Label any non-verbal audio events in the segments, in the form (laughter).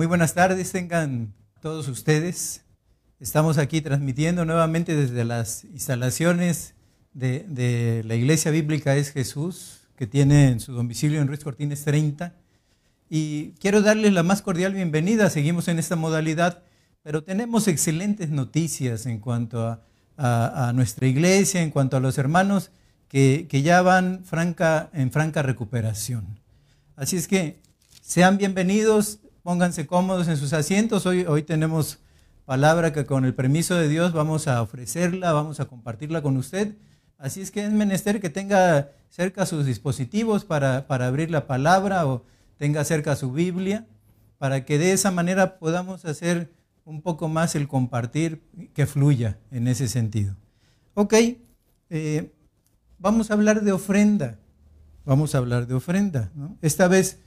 Muy buenas tardes, tengan todos ustedes. Estamos aquí transmitiendo nuevamente desde las instalaciones de, la Iglesia Bíblica Es Jesús, que tiene en su domicilio en Ruiz Cortines 30. Y quiero darles la más cordial bienvenida. Seguimos en esta modalidad, pero tenemos excelentes noticias en cuanto a, nuestra iglesia, en cuanto a los hermanos que, ya van en franca recuperación. Así es que sean bienvenidos Pónganse cómodos en sus asientos. Hoy, hoy tenemos palabra que con el permiso de Dios vamos a ofrecerla, vamos a compartirla con usted. Así es que es menester que tenga cerca sus dispositivos para, para abrir la palabra o tenga cerca su Biblia, para que de esa manera podamos hacer un poco más el compartir que fluya en ese sentido. Ok, eh, vamos a hablar de ofrenda. Vamos a hablar de ofrenda. Esta vez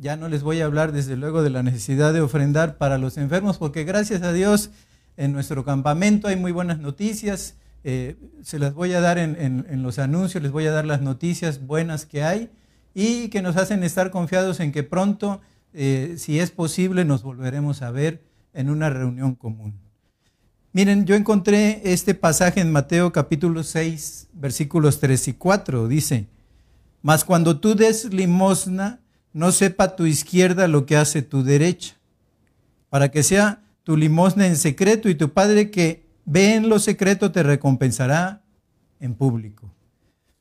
ya no les voy a hablar desde luego de la necesidad de ofrendar para los enfermos, porque gracias a Dios en nuestro campamento hay muy buenas noticias. Eh, se las voy a dar en, los anuncios, les voy a dar las noticias buenas que hay y que nos hacen estar confiados en que pronto, eh, si es posible, nos volveremos a ver en una reunión común. Miren, yo encontré este pasaje en Mateo capítulo 6, versículos 3 y 4. Dice, mas cuando tú des limosna, no sepa tu izquierda lo que hace tu derecha, para que sea tu limosna en secreto y tu Padre que ve en lo secreto te recompensará en público.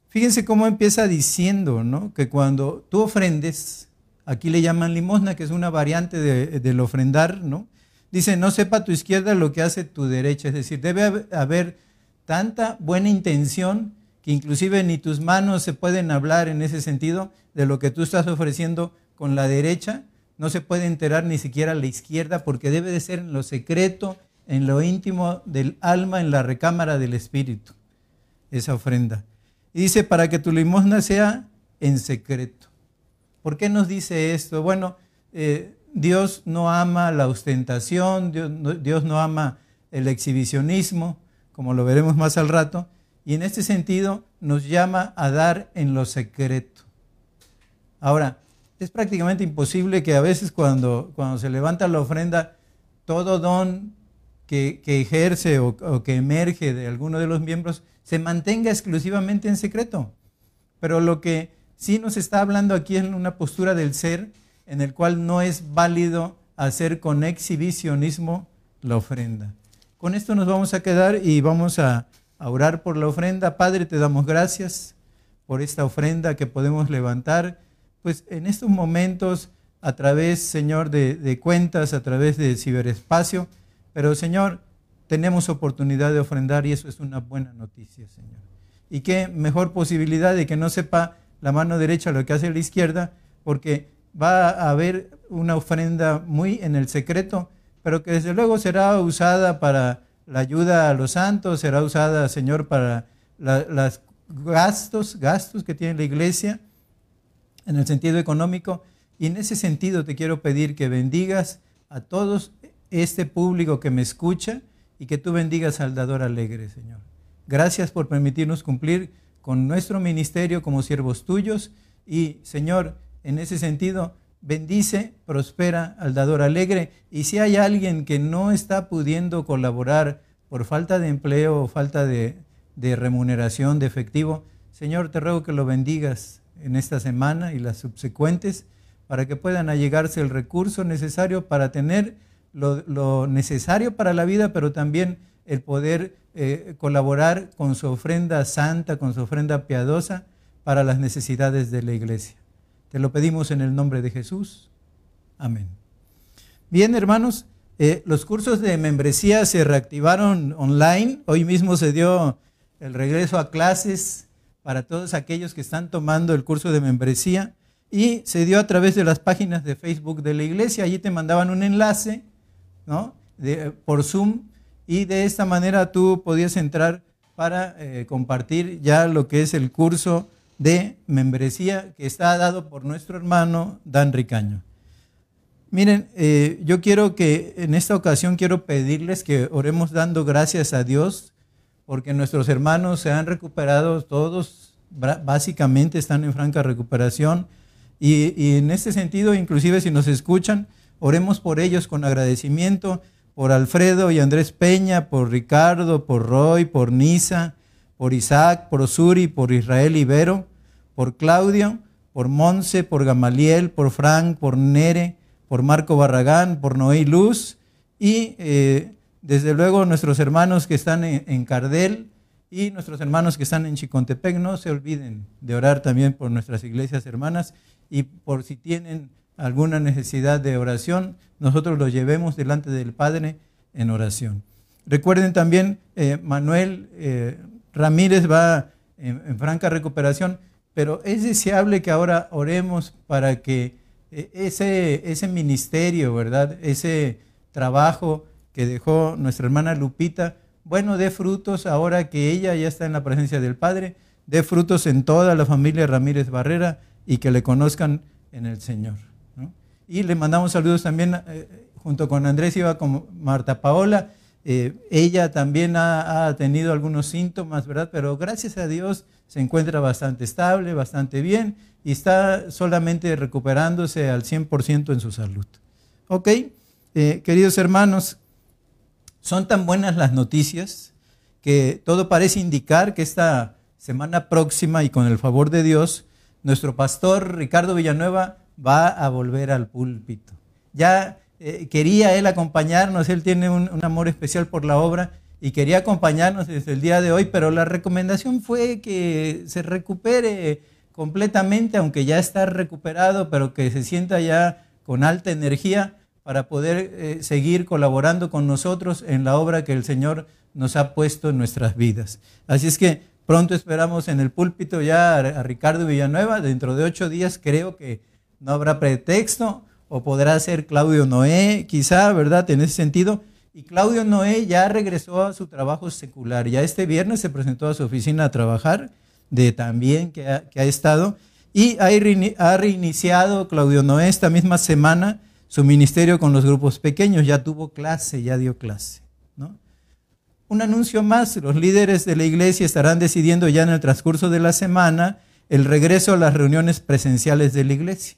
Fíjense cómo empieza diciendo, ¿no? Que cuando tú ofrendes, aquí le llaman limosna, que es una variante de, del ofrendar, ¿no? Dice, no sepa tu izquierda lo que hace tu derecha, es decir, debe haber tanta buena intención que inclusive ni tus manos se pueden hablar en ese sentido de lo que tú estás ofreciendo con la derecha, no se puede enterar ni siquiera la izquierda porque debe de ser en lo secreto, en lo íntimo del alma, en la recámara del espíritu, esa ofrenda. Y dice, para que tu limosna sea en secreto. ¿Por qué nos dice esto? Bueno, eh, Dios no ama la ostentación, Dios no ama el exhibicionismo, como lo veremos más al rato, y en este sentido nos llama a dar en lo secreto. Ahora, es prácticamente imposible que a veces cuando, cuando se levanta la ofrenda, todo don que, ejerce o, o, que emerge de alguno de los miembros se mantenga exclusivamente en secreto. Pero lo que sí nos está hablando aquí es una postura del ser en el cual no es válido hacer con exhibicionismo la ofrenda. Con esto nos vamos a quedar y vamos a, a orar por la ofrenda. Padre, te damos gracias por esta ofrenda que podemos levantar, pues en estos momentos a través, Señor, de, cuentas, a través de ciberespacio, pero Señor, tenemos oportunidad de ofrendar y eso es una buena noticia, Señor. Y qué mejor posibilidad de que no sepa la mano derecha lo que hace la izquierda, porque va a haber una ofrenda muy en el secreto, pero que desde luego será usada para la ayuda a los santos será usada, Señor, para los gastos, gastos que tiene la iglesia en el sentido económico. Y en ese sentido te quiero pedir que bendigas a todos este público que me escucha y que tú bendigas al dador alegre, Señor. Gracias por permitirnos cumplir con nuestro ministerio como siervos tuyos y, Señor, en ese sentido, bendice, prospera al dador alegre. Y si hay alguien que no está pudiendo colaborar por falta de empleo o falta de, remuneración, de efectivo, Señor, te ruego que lo bendigas en esta semana y las subsecuentes para que puedan allegarse el recurso necesario para tener lo, necesario para la vida, pero también el poder eh, colaborar con su ofrenda santa, con su ofrenda piadosa para las necesidades de la iglesia. Te lo pedimos en el nombre de Jesús. Amén. Bien, hermanos, eh, los cursos de membresía se reactivaron online. Hoy mismo se dio el regreso a clases para todos aquellos que están tomando el curso de membresía y se dio a través de las páginas de Facebook de la iglesia. Allí te mandaban un enlace ¿no? por Zoom y de esta manera tú podías entrar para eh, compartir ya lo que es el curso de membresía que está dado por nuestro hermano Dan Ricaño. Miren, eh, yo quiero que en esta ocasión quiero pedirles que oremos dando gracias a Dios porque nuestros hermanos se han recuperado, todos básicamente están en franca recuperación y, y en este sentido, inclusive si nos escuchan, Oremos por ellos con agradecimiento, por Alfredo y Andrés Peña, por Ricardo, por Roy, por Nisa, por Isaac, por Osuri, por Israel Ibero, por Claudio, por Monse, por Gamaliel, por Frank, por Nere, por Marco Barragán, por Noé Luz y eh, desde luego nuestros hermanos que están en, Cardel y nuestros hermanos que están en Chicontepec. No se olviden de orar también por nuestras iglesias hermanas y por si tienen alguna necesidad de oración, nosotros los llevemos delante del Padre en oración. Recuerden también, eh, Manuel eh, Ramírez va en franca recuperación pero es deseable que ahora oremos para que eh, ese, ese ministerio, ¿verdad? Ese trabajo que dejó nuestra hermana Lupita, bueno, dé frutos ahora que ella ya está en la presencia del Padre, dé frutos en toda la familia Ramírez Barrera y que le conozcan en el Señor. Y le mandamos saludos también, eh, junto con Andrés, iba con Marta Paola. Eh, ella también ha, tenido algunos síntomas, ¿verdad? Pero gracias a Dios se encuentra bastante estable, bastante bien y está solamente recuperándose al 100% en su salud. Ok, eh, queridos hermanos, son tan buenas las noticias que todo parece indicar que esta semana próxima y con el favor de Dios, nuestro pastor Ricardo Villanueva va a volver al púlpito. Ya eh, quería él acompañarnos, él tiene un amor especial por la obra y quería acompañarnos desde el día de hoy, pero la recomendación fue que se recupere completamente, aunque ya está recuperado, pero que se sienta ya con alta energía para poder eh, seguir colaborando con nosotros en la obra que el Señor nos ha puesto en nuestras vidas. Así es que pronto esperamos en el púlpito ya a Ricardo Villanueva, dentro de ocho días creo que no habrá pretexto, o podrá ser Claudio Noé, quizá, ¿verdad? En ese sentido, y Claudio Noé ya regresó a su trabajo secular. Ya este viernes se presentó a su oficina a trabajar, de también que ha, estado. Y ha reiniciado Claudio Noé esta misma semana su ministerio con los grupos pequeños. Ya tuvo clase, ya dio clase. Un anuncio más, los líderes de la iglesia estarán decidiendo ya en el transcurso de la semana el regreso a las reuniones presenciales de la iglesia.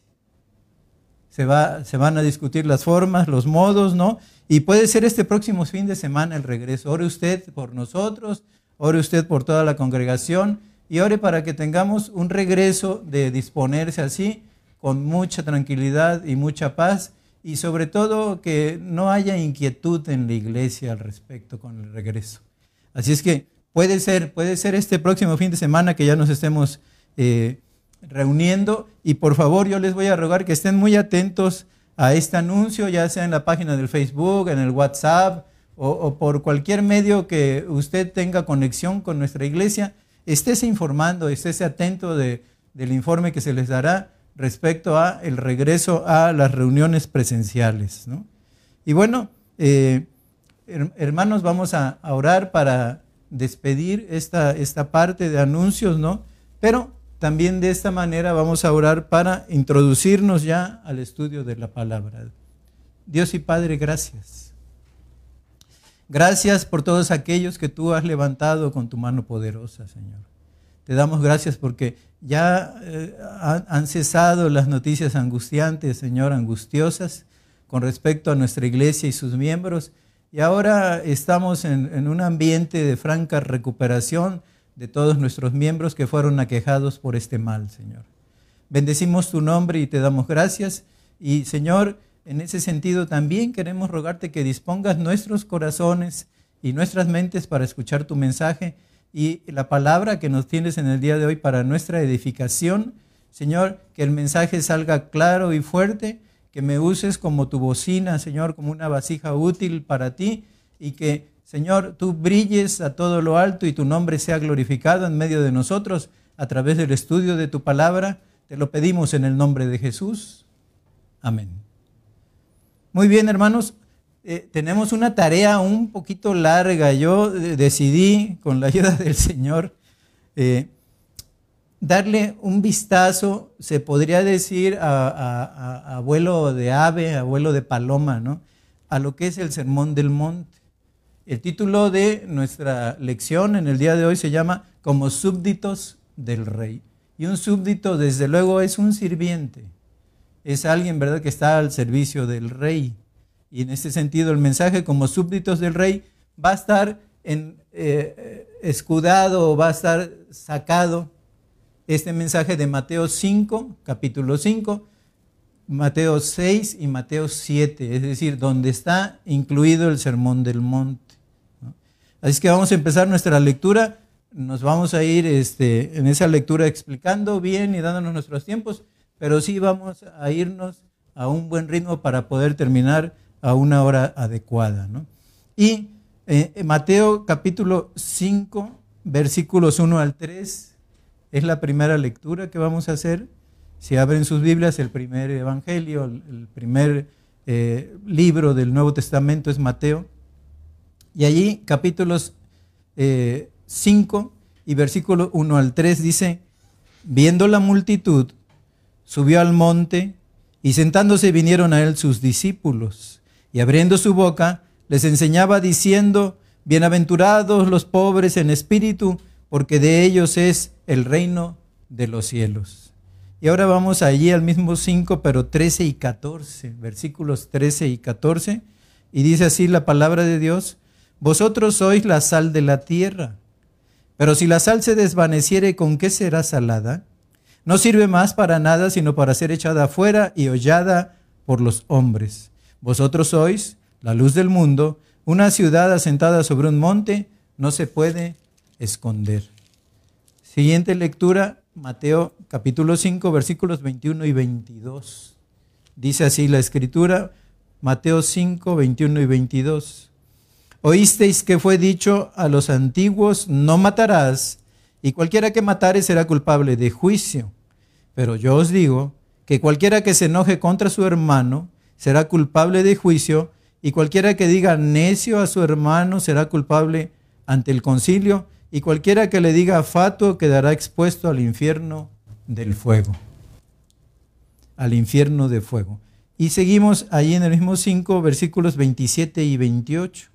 Se, va, se van a discutir las formas, los modos, ¿no? Y puede ser este próximo fin de semana el regreso. Ore usted por nosotros, ore usted por toda la congregación y ore para que tengamos un regreso de disponerse así, con mucha tranquilidad y mucha paz y sobre todo que no haya inquietud en la iglesia al respecto con el regreso. Así es que puede ser, puede ser este próximo fin de semana que ya nos estemos eh, reuniendo y por favor yo les voy a rogar que estén muy atentos a este anuncio, ya sea en la página del Facebook, en el WhatsApp o, por cualquier medio que usted tenga conexión con nuestra iglesia, estése informando, estése atento del informe que se les dará respecto a el regreso a las reuniones presenciales. Y bueno, eh, hermanos, vamos a, orar para despedir esta, esta parte de anuncios, ¿no? Pero también de esta manera vamos a orar para introducirnos ya al estudio de la palabra. Dios y Padre, gracias. Gracias por todos aquellos que tú has levantado con tu mano poderosa, Señor. Te damos gracias porque ya eh, han cesado las noticias angustiantes, Señor, angustiosas con respecto a nuestra iglesia y sus miembros. Y ahora estamos en, en un ambiente de franca recuperación de todos nuestros miembros que fueron aquejados por este mal, Señor. Bendecimos tu nombre y te damos gracias. Y Señor, en ese sentido también queremos rogarte que dispongas nuestros corazones y nuestras mentes para escuchar tu mensaje y la palabra que nos tienes en el día de hoy para nuestra edificación. Señor, que el mensaje salga claro y fuerte, que me uses como tu bocina, Señor, como una vasija útil para ti y que Señor, tú brilles a todo lo alto y tu nombre sea glorificado en medio de nosotros a través del estudio de tu palabra. Te lo pedimos en el nombre de Jesús. Amén. Muy bien, hermanos. Eh, tenemos una tarea un poquito larga. Yo eh, decidí, con la ayuda del Señor, eh, darle un vistazo, se podría decir, a, abuelo de ave, abuelo de paloma, ¿no? A lo que es el sermón del monte. El título de nuestra lección en el día de hoy se llama Como súbditos del rey. Y un súbdito, desde luego, es un sirviente. es alguien, ¿verdad?, que está al servicio del rey. Y en este sentido, el mensaje como súbditos del rey va a estar en, eh, escudado o va a estar sacado este mensaje de Mateo 5, capítulo 5, Mateo 6 y Mateo 7, es decir, donde está incluido el sermón del monte. Así que vamos a empezar nuestra lectura, nos vamos a ir este, en esa lectura explicando bien y dándonos nuestros tiempos, pero sí vamos a irnos a un buen ritmo para poder terminar a una hora adecuada. Y eh, Mateo capítulo 5, versículos 1 al 3, es la primera lectura que vamos a hacer. Si abren sus Biblias, el primer evangelio, el primer eh, libro del Nuevo Testamento es Mateo. Y allí capítulos 5 eh, y versículo 1 al 3 dice, viendo la multitud, subió al monte y sentándose vinieron a él sus discípulos y abriendo su boca, les enseñaba diciendo, Bienaventurados los pobres en espíritu, porque de ellos es el reino de los cielos. Y ahora vamos allí al mismo 5, pero 13 y 14, versículos 13 y 14, y dice así la palabra de Dios, Vosotros sois la sal de la tierra, pero si la sal se desvaneciere, ¿con qué será salada? No sirve más para nada, sino para ser echada afuera y hollada por los hombres. Vosotros sois la luz del mundo, una ciudad asentada sobre un monte no se puede esconder. Siguiente lectura, Mateo capítulo 5, versículos 21 y 22. Dice así la escritura, Mateo 5, 21 y 22. Oísteis que fue dicho a los antiguos, no matarás, y cualquiera que matare será culpable de juicio. Pero yo os digo que cualquiera que se enoje contra su hermano, será culpable de juicio, y cualquiera que diga necio a su hermano será culpable ante el concilio, y cualquiera que le diga fatuo quedará expuesto al infierno del fuego. Al infierno de fuego. Y seguimos ahí en el mismo 5, versículos 27 y 28.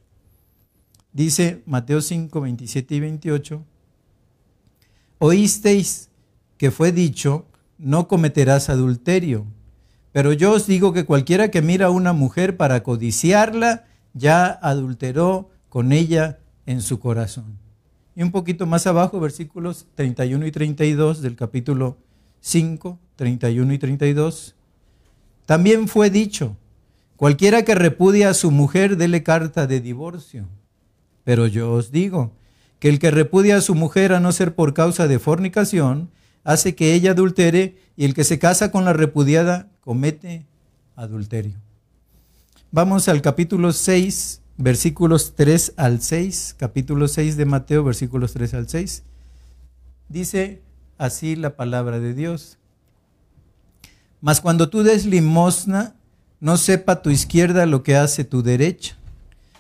Dice Mateo 5, 27 y 28. Oísteis que fue dicho, no cometerás adulterio. Pero yo os digo que cualquiera que mira a una mujer para codiciarla, ya adulteró con ella en su corazón. Y un poquito más abajo, versículos 31 y 32 del capítulo 5, 31 y 32. También fue dicho, cualquiera que repudia a su mujer, dele carta de divorcio. Pero yo os digo, que el que repudia a su mujer a no ser por causa de fornicación, hace que ella adultere, y el que se casa con la repudiada comete adulterio. Vamos al capítulo 6, versículos 3 al 6, capítulo 6 de Mateo, versículos 3 al 6. Dice así la palabra de Dios. Mas cuando tú des limosna, no sepa tu izquierda lo que hace tu derecha,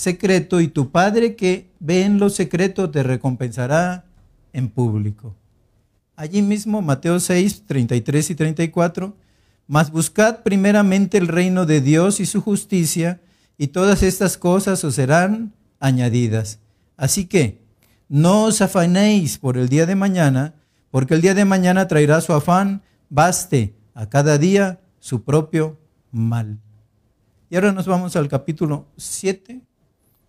secreto y tu Padre que ve en lo secreto te recompensará en público. Allí mismo, Mateo 6, 33 y 34 mas buscad primeramente el reino de Dios y su justicia, y todas estas cosas os serán añadidas. Así que no os afanéis por el día de mañana, porque el día de mañana traerá su afán, baste a cada día su propio mal. Y ahora nos vamos al capítulo 7,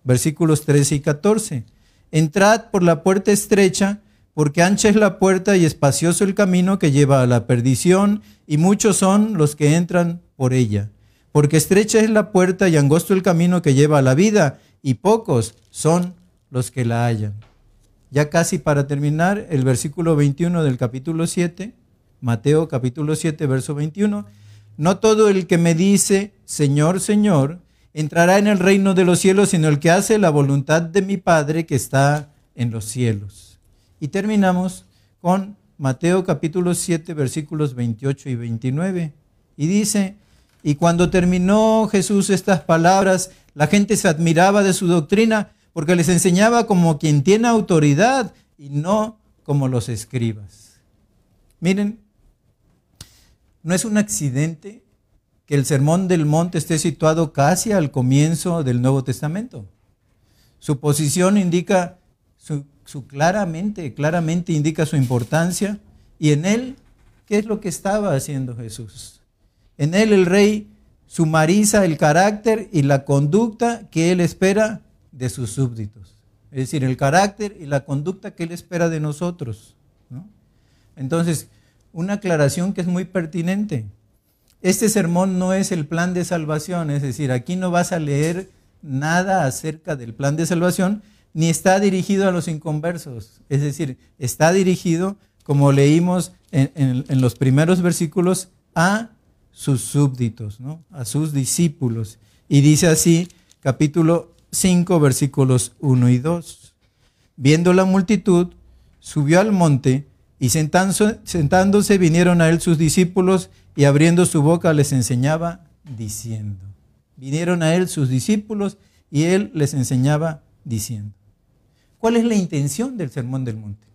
versículos 13 y 14. Entrad por la puerta estrecha, porque ancha es la puerta y espacioso el camino que lleva a la perdición, y muchos son los que entran por ella. Porque estrecha es la puerta y angosto el camino que lleva a la vida, y pocos son los que la hallan. Ya casi para terminar, el versículo 21 del capítulo 7, Mateo capítulo 7, verso 21, no todo el que me dice, Señor, Señor, entrará en el reino de los cielos, sino el que hace la voluntad de mi Padre que está en los cielos. Y terminamos con Mateo capítulo 7 versículos 28 y 29. Y dice, Y cuando terminó Jesús estas palabras, la gente se admiraba de su doctrina porque les enseñaba como quien tiene autoridad y no como los escribas. Miren, no es un accidente que el Sermón del Monte esté situado casi al comienzo del Nuevo Testamento. Su posición indica su, claramente, claramente indica su importancia y en él, ¿qué es lo que estaba haciendo Jesús? En él el rey sumariza el carácter y la conducta que él espera de sus súbditos. Es decir, el carácter y la conducta que él espera de nosotros. Entonces, una aclaración que es muy pertinente. Este sermón no es el plan de salvación, es decir, aquí no vas a leer nada acerca del plan de salvación, ni está dirigido a los inconversos. Es decir, está dirigido, como leímos en, los primeros versículos, a sus súbditos, ¿no? a sus discípulos. Y dice así, capítulo 5, versículos 1 y 2. Viendo la multitud, subió al monte y sentándose vinieron a él sus discípulos y abriendo su boca les enseñaba diciendo. Vinieron a él sus discípulos y él les enseñaba diciendo. ¿Cuál es la intención del Sermón del Monte?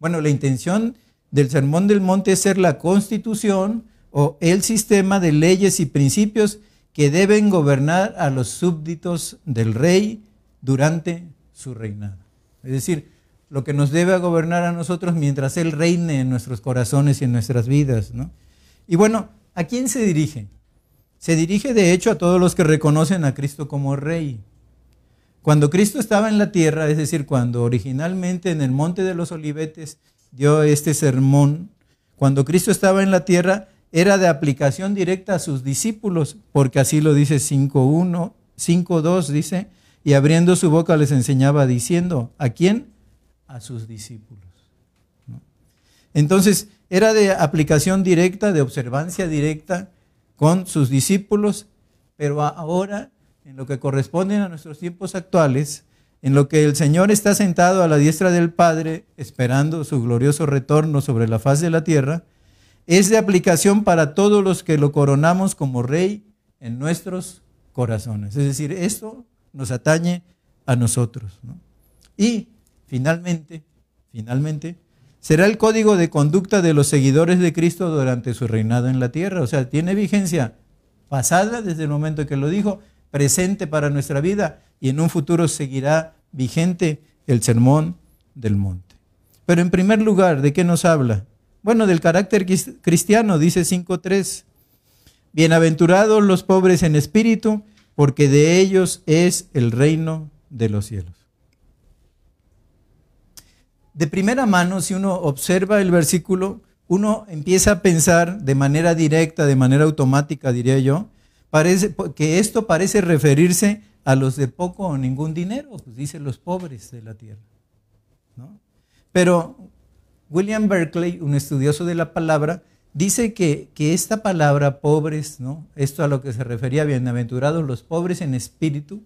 Bueno, la intención del Sermón del Monte es ser la constitución o el sistema de leyes y principios que deben gobernar a los súbditos del rey durante su reinado. Es decir, lo que nos debe gobernar a nosotros mientras Él reine en nuestros corazones y en nuestras vidas. Y bueno, ¿a quién se dirige? Se dirige de hecho a todos los que reconocen a Cristo como Rey. Cuando Cristo estaba en la tierra, es decir, cuando originalmente en el Monte de los Olivetes dio este sermón, cuando Cristo estaba en la tierra, era de aplicación directa a sus discípulos, porque así lo dice 5.1, 5.2 dice, y abriendo su boca les enseñaba diciendo, ¿a quién? A sus discípulos. Entonces, era de aplicación directa, de observancia directa con sus discípulos, pero ahora en lo que corresponde a nuestros tiempos actuales, en lo que el Señor está sentado a la diestra del Padre, esperando su glorioso retorno sobre la faz de la tierra, es de aplicación para todos los que lo coronamos como Rey en nuestros corazones. Es decir, esto nos atañe a nosotros. Y finalmente, finalmente, será el código de conducta de los seguidores de Cristo durante su reinado en la tierra. O sea, tiene vigencia pasada desde el momento que lo dijo, presente para nuestra vida y en un futuro seguirá vigente el sermón del monte. Pero en primer lugar, ¿de qué nos habla? Bueno, del carácter cristiano, dice 5.3. Bienaventurados los pobres en espíritu, porque de ellos es el reino de los cielos. De primera mano, si uno observa el versículo, uno empieza a pensar de manera directa, de manera automática, diría yo, parece, que esto parece referirse a los de poco o ningún dinero, pues dice los pobres de la tierra. Pero William Berkeley, un estudioso de la palabra, dice que, que, esta palabra pobres, ¿no? esto a lo que se refería bienaventurados los pobres en espíritu,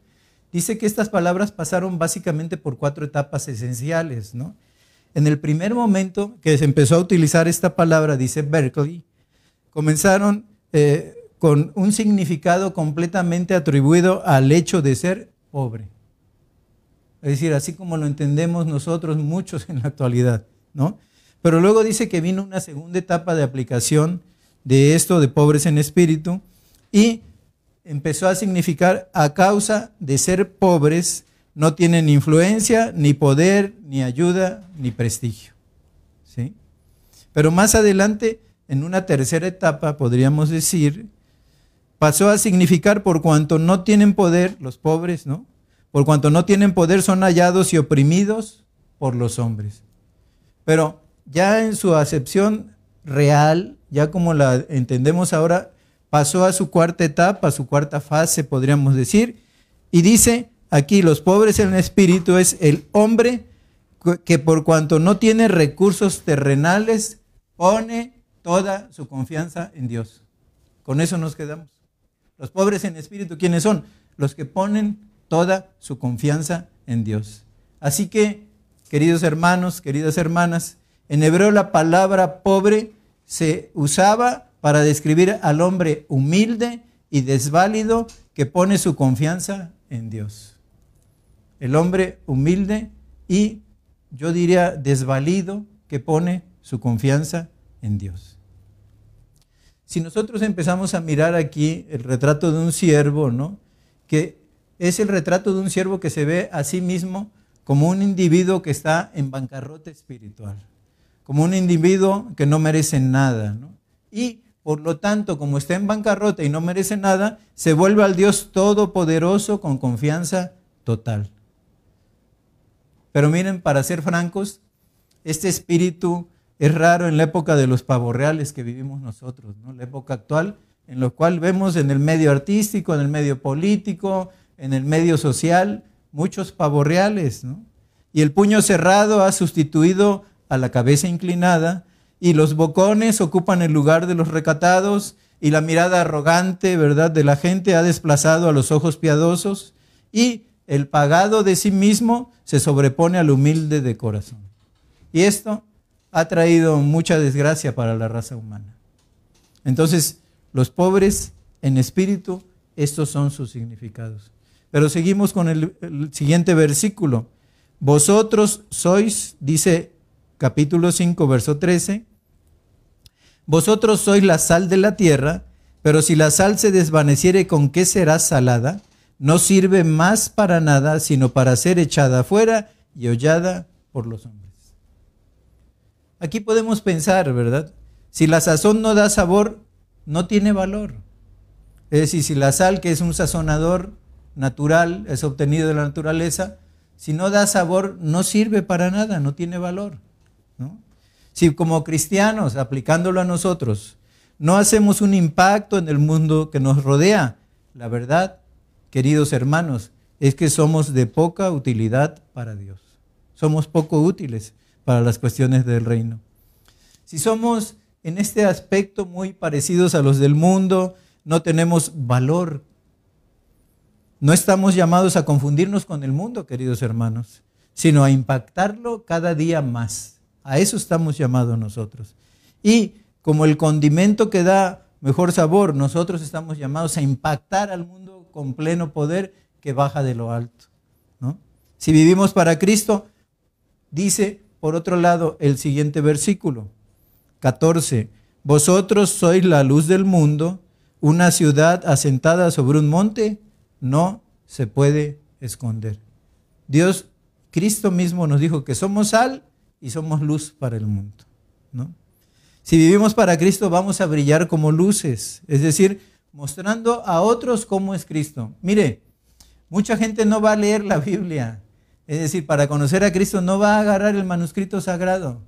dice que estas palabras pasaron básicamente por cuatro etapas esenciales. ¿no? En el primer momento que se empezó a utilizar esta palabra, dice Berkeley, comenzaron eh, con un significado completamente atribuido al hecho de ser pobre. Es decir, así como lo entendemos nosotros muchos (laughs) en la actualidad, ¿no? Pero luego dice que vino una segunda etapa de aplicación de esto de pobres en espíritu y empezó a significar a causa de ser pobres no tienen influencia, ni poder, ni ayuda, ni prestigio. ¿sí? Pero más adelante, en una tercera etapa, podríamos decir, pasó a significar por cuanto no tienen poder, los pobres, ¿no? Por cuanto no tienen poder son hallados y oprimidos por los hombres. Pero ya en su acepción real, ya como la entendemos ahora, pasó a su cuarta etapa, a su cuarta fase, podríamos decir, y dice, aquí los pobres en espíritu es el hombre que por cuanto no tiene recursos terrenales, pone toda su confianza en Dios. Con eso nos quedamos. Los pobres en espíritu, ¿quiénes son? Los que ponen toda su confianza en Dios. Así que, queridos hermanos, queridas hermanas, en hebreo la palabra pobre se usaba para describir al hombre humilde y desválido que pone su confianza en Dios. El hombre humilde y yo diría desvalido que pone su confianza en Dios. Si nosotros empezamos a mirar aquí el retrato de un siervo, ¿no? Que es el retrato de un siervo que se ve a sí mismo como un individuo que está en bancarrota espiritual, como un individuo que no merece nada, ¿no? Y por lo tanto, como está en bancarrota y no merece nada, se vuelve al Dios todopoderoso con confianza total. Pero miren, para ser francos, este espíritu es raro en la época de los pavorreales que vivimos nosotros, ¿no? la época actual, en lo cual vemos en el medio artístico, en el medio político, en el medio social, muchos pavorreales. ¿no? Y el puño cerrado ha sustituido a la cabeza inclinada y los bocones ocupan el lugar de los recatados y la mirada arrogante, ¿verdad?, de la gente ha desplazado a los ojos piadosos y el pagado de sí mismo se sobrepone al humilde de corazón. Y esto ha traído mucha desgracia para la raza humana. Entonces, los pobres en espíritu, estos son sus significados. Pero seguimos con el, siguiente versículo. Vosotros sois, dice capítulo 5, verso 13, vosotros sois la sal de la tierra, pero si la sal se desvaneciere, ¿con qué será salada? No sirve más para nada, sino para ser echada afuera y hollada por los hombres. Aquí podemos pensar, ¿verdad? Si la sazón no da sabor, no tiene valor. Es decir, si la sal, que es un sazonador natural, es obtenido de la naturaleza, si no da sabor, no sirve para nada, no tiene valor. Si como cristianos, aplicándolo a nosotros, no hacemos un impacto en el mundo que nos rodea, la verdad, queridos hermanos, es que somos de poca utilidad para Dios. Somos poco útiles para las cuestiones del reino. Si somos en este aspecto muy parecidos a los del mundo, no tenemos valor. No estamos llamados a confundirnos con el mundo, queridos hermanos, sino a impactarlo cada día más. A eso estamos llamados nosotros. Y como el condimento que da mejor sabor, nosotros estamos llamados a impactar al mundo con pleno poder que baja de lo alto. ¿no? Si vivimos para Cristo, dice por otro lado el siguiente versículo, 14, vosotros sois la luz del mundo, una ciudad asentada sobre un monte no se puede esconder. Dios, Cristo mismo nos dijo que somos sal y somos luz para el mundo. ¿no? Si vivimos para Cristo, vamos a brillar como luces, es decir, mostrando a otros cómo es Cristo. Mire, mucha gente no va a leer la Biblia, es decir, para conocer a Cristo no va a agarrar el manuscrito sagrado.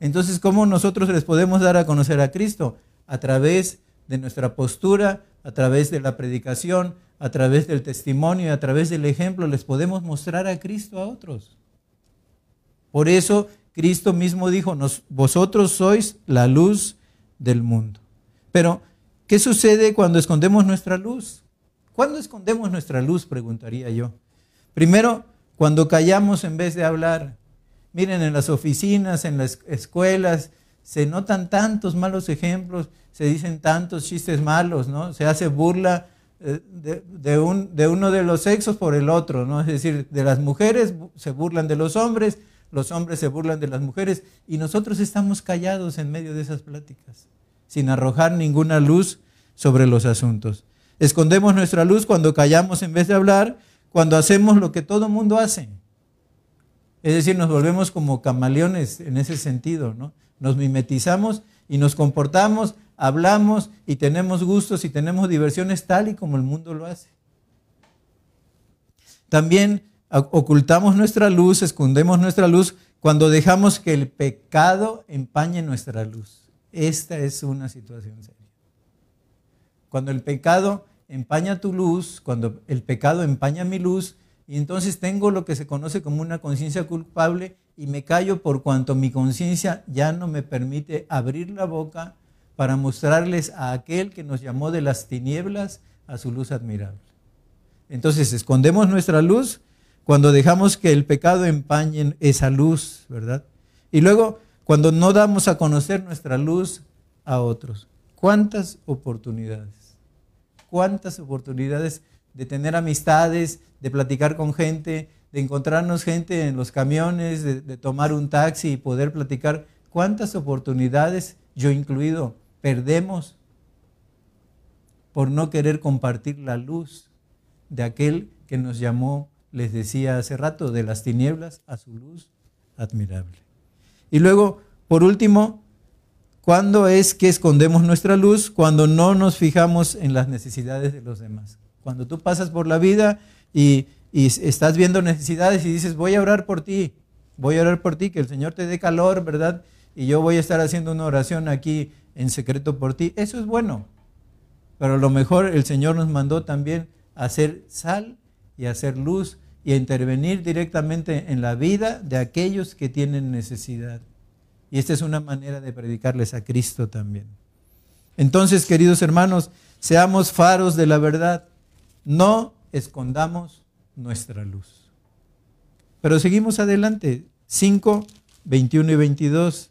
Entonces, ¿cómo nosotros les podemos dar a conocer a Cristo? A través de nuestra postura, a través de la predicación, a través del testimonio, a través del ejemplo, les podemos mostrar a Cristo a otros. Por eso Cristo mismo dijo, vosotros sois la luz del mundo. Pero, ¿qué sucede cuando escondemos nuestra luz? ¿Cuándo escondemos nuestra luz? Preguntaría yo. Primero, cuando callamos en vez de hablar. Miren, en las oficinas, en las escuelas, se notan tantos malos ejemplos, se dicen tantos chistes malos, ¿no? Se hace burla eh, de, de, un, de uno de los sexos por el otro, ¿no? Es decir, de las mujeres se burlan de los hombres, los hombres se burlan de las mujeres y nosotros estamos callados en medio de esas pláticas, sin arrojar ninguna luz sobre los asuntos. Escondemos nuestra luz cuando callamos en vez de hablar, cuando hacemos lo que todo mundo hace. Es decir, nos volvemos como camaleones en ese sentido, ¿no? Nos mimetizamos y nos comportamos, hablamos y tenemos gustos y tenemos diversiones tal y como el mundo lo hace. También ocultamos nuestra luz, escondemos nuestra luz cuando dejamos que el pecado empañe nuestra luz. Esta es una situación seria. Cuando el pecado empaña tu luz, cuando el pecado empaña mi luz, y entonces tengo lo que se conoce como una conciencia culpable y me callo por cuanto mi conciencia ya no me permite abrir la boca para mostrarles a aquel que nos llamó de las tinieblas a su luz admirable. Entonces escondemos nuestra luz cuando dejamos que el pecado empañe esa luz, ¿verdad? Y luego, cuando no damos a conocer nuestra luz a otros. ¿Cuántas oportunidades? ¿Cuántas oportunidades de tener amistades, de platicar con gente, de encontrarnos gente en los camiones, de, tomar un taxi y poder platicar? ¿Cuántas oportunidades, yo incluido, perdemos por no querer compartir la luz de aquel que nos llamó, les decía hace rato, de las tinieblas a su luz admirable. Y luego, por último, ¿cuándo es que escondemos nuestra luz? Cuando no nos fijamos en las necesidades de los demás. Cuando tú pasas por la vida y, estás viendo necesidades y dices, voy a orar por ti, voy a orar por ti, que el Señor te dé calor, ¿verdad? Y yo voy a estar haciendo una oración aquí en secreto por ti. Eso es bueno. Pero a lo mejor el Señor nos mandó también hacer sal y hacer luz y a intervenir directamente en la vida de aquellos que tienen necesidad. Y esta es una manera de predicarles a Cristo también. Entonces, queridos hermanos, seamos faros de la verdad. No escondamos nuestra luz. Pero seguimos adelante. 5, 21 y 22.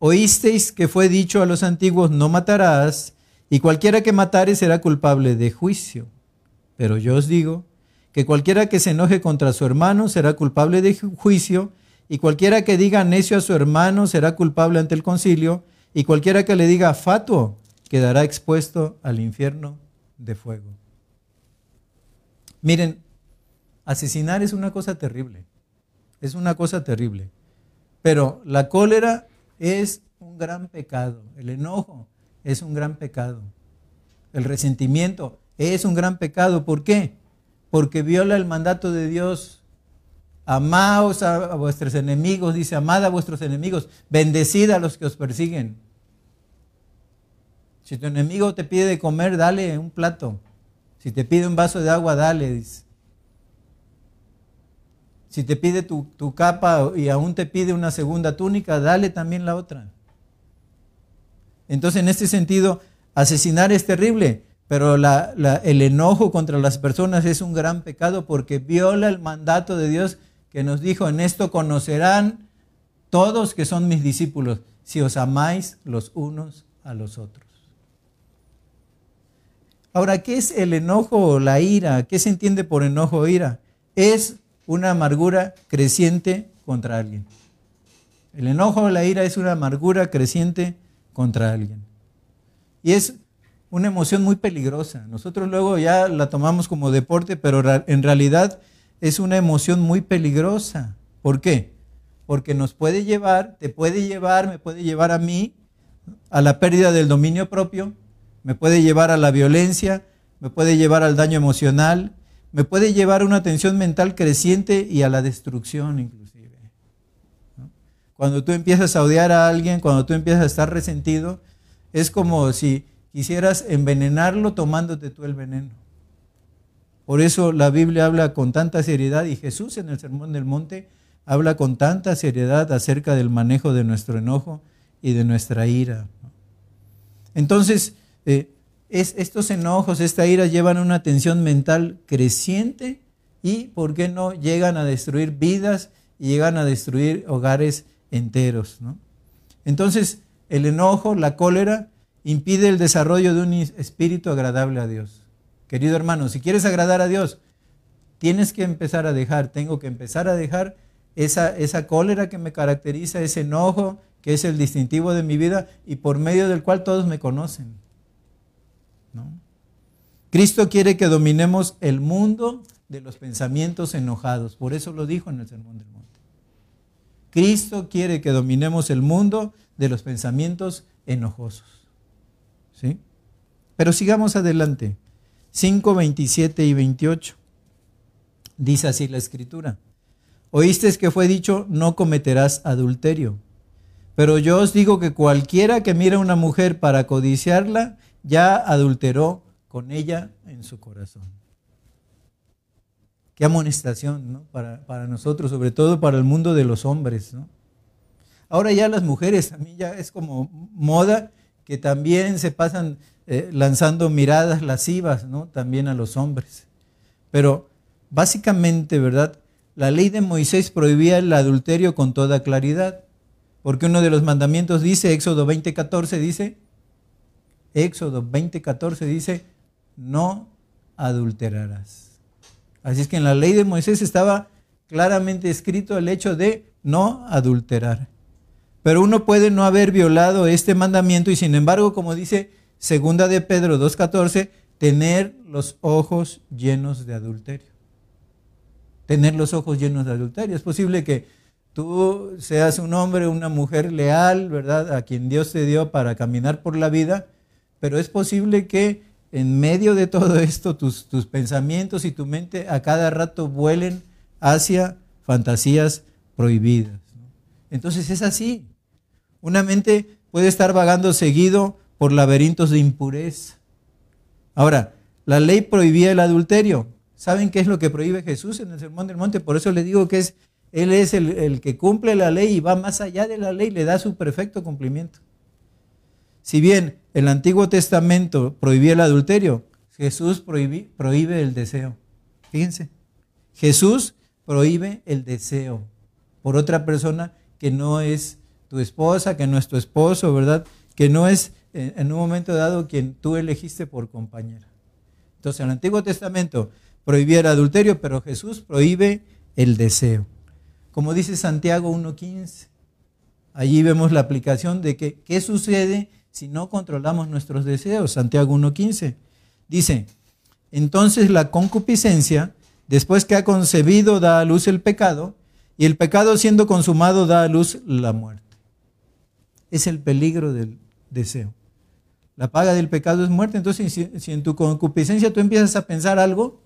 Oísteis que fue dicho a los antiguos, no matarás, y cualquiera que matare será culpable de juicio. Pero yo os digo que cualquiera que se enoje contra su hermano será culpable de juicio, y cualquiera que diga necio a su hermano será culpable ante el concilio, y cualquiera que le diga fatuo quedará expuesto al infierno de fuego. Miren, asesinar es una cosa terrible, es una cosa terrible, pero la cólera es un gran pecado. El enojo es un gran pecado. El resentimiento es un gran pecado. ¿Por qué? Porque viola el mandato de Dios. Amaos a, vuestros enemigos, dice, amad a vuestros enemigos, bendecid a los que os persiguen. Si tu enemigo te pide de comer, dale un plato. Si te pide un vaso de agua, dale. Si te pide tu, capa y aún te pide una segunda túnica, dale también la otra. Entonces, en este sentido, asesinar es terrible, pero el enojo contra las personas es un gran pecado porque viola el mandato de Dios que nos dijo, en esto conocerán todos que son mis discípulos, si os amáis los unos a los otros. Ahora, ¿qué es el enojo o la ira? ¿Qué se entiende por enojo o ira? Es una amargura creciente contra alguien. El enojo o la ira es una amargura creciente contra alguien. Y es una emoción muy peligrosa. Nosotros luego ya la tomamos como deporte, pero en realidad es una emoción muy peligrosa. ¿Por qué? Porque nos puede llevar, te puede llevar, me puede llevar a mí a la pérdida del dominio propio, me puede llevar a la violencia, me puede llevar al daño emocional, me puede llevar a una tensión mental creciente y a la destrucción inclusive. Cuando tú empiezas a odiar a alguien, cuando tú empiezas a estar resentido, es como si quisieras envenenarlo tomándote tú el veneno. Por eso la Biblia habla con tanta seriedad y Jesús en el Sermón del Monte habla con tanta seriedad acerca del manejo de nuestro enojo y de nuestra ira. Entonces, eh, estos enojos, esta ira llevan una tensión mental creciente y, ¿por qué no?, llegan a destruir vidas y llegan a destruir hogares enteros. Entonces, el enojo, la cólera, impide el desarrollo de un espíritu agradable a Dios. Querido hermano, si quieres agradar a Dios, tienes que empezar a dejar, tengo que empezar a dejar esa, esa cólera que me caracteriza, ese enojo que es el distintivo de mi vida y por medio del cual todos me conocen. Cristo quiere que dominemos el mundo de los pensamientos enojados. Por eso lo dijo en el Sermón del Monte. Cristo quiere que dominemos el mundo de los pensamientos enojosos. ¿Sí? Pero sigamos adelante. 5, 27 y 28. Dice así la escritura. Oíste que fue dicho, no cometerás adulterio. Pero yo os digo que cualquiera que mira a una mujer para codiciarla, ya adulteró con ella en su corazón. Qué amonestación ¿no? para, para, nosotros, sobre todo para el mundo de los hombres. ¿no? Ahora ya las mujeres, a mí ya es como moda que también se pasan eh, lanzando miradas lascivas ¿no? también a los hombres. Pero básicamente, ¿verdad? La ley de Moisés prohibía el adulterio con toda claridad. Porque uno de los mandamientos dice, Éxodo 20:14 dice, Éxodo 20:14 dice, no adulterarás. Así es que en la ley de Moisés estaba claramente escrito el hecho de no adulterar. Pero uno puede no haber violado este mandamiento y sin embargo, como dice segunda de Pedro 2.14, tener los ojos llenos de adulterio. Tener los ojos llenos de adulterio. Es posible que tú seas un hombre, una mujer leal, ¿verdad? A quien Dios te dio para caminar por la vida, pero es posible que en medio de todo esto tus, tus pensamientos y tu mente a cada rato vuelen hacia fantasías prohibidas. Entonces es así. Una mente puede estar vagando seguido por laberintos de impureza. Ahora, la ley prohibía el adulterio. ¿Saben qué es lo que prohíbe Jesús en el Sermón del Monte? Por eso le digo que es, Él es el, que cumple la ley y va más allá de la ley, le da su perfecto cumplimiento. Si bien el Antiguo Testamento prohibía el adulterio, Jesús prohíbe el deseo. Fíjense, Jesús prohíbe el deseo por otra persona que no es tu esposa, que no es tu esposo, ¿verdad? Que no es eh, en un momento dado quien tú elegiste por compañera. Entonces, el Antiguo Testamento prohibía el adulterio, pero Jesús prohíbe el deseo. Como dice Santiago 1.15, allí vemos la aplicación de que qué sucede si no controlamos nuestros deseos. Santiago 1.15 dice, entonces la concupiscencia, después que ha concebido, da a luz el pecado, y el pecado siendo consumado da a luz la muerte es el peligro del deseo. La paga del pecado es muerte. Entonces, si, en tu concupiscencia tú empiezas a pensar algo,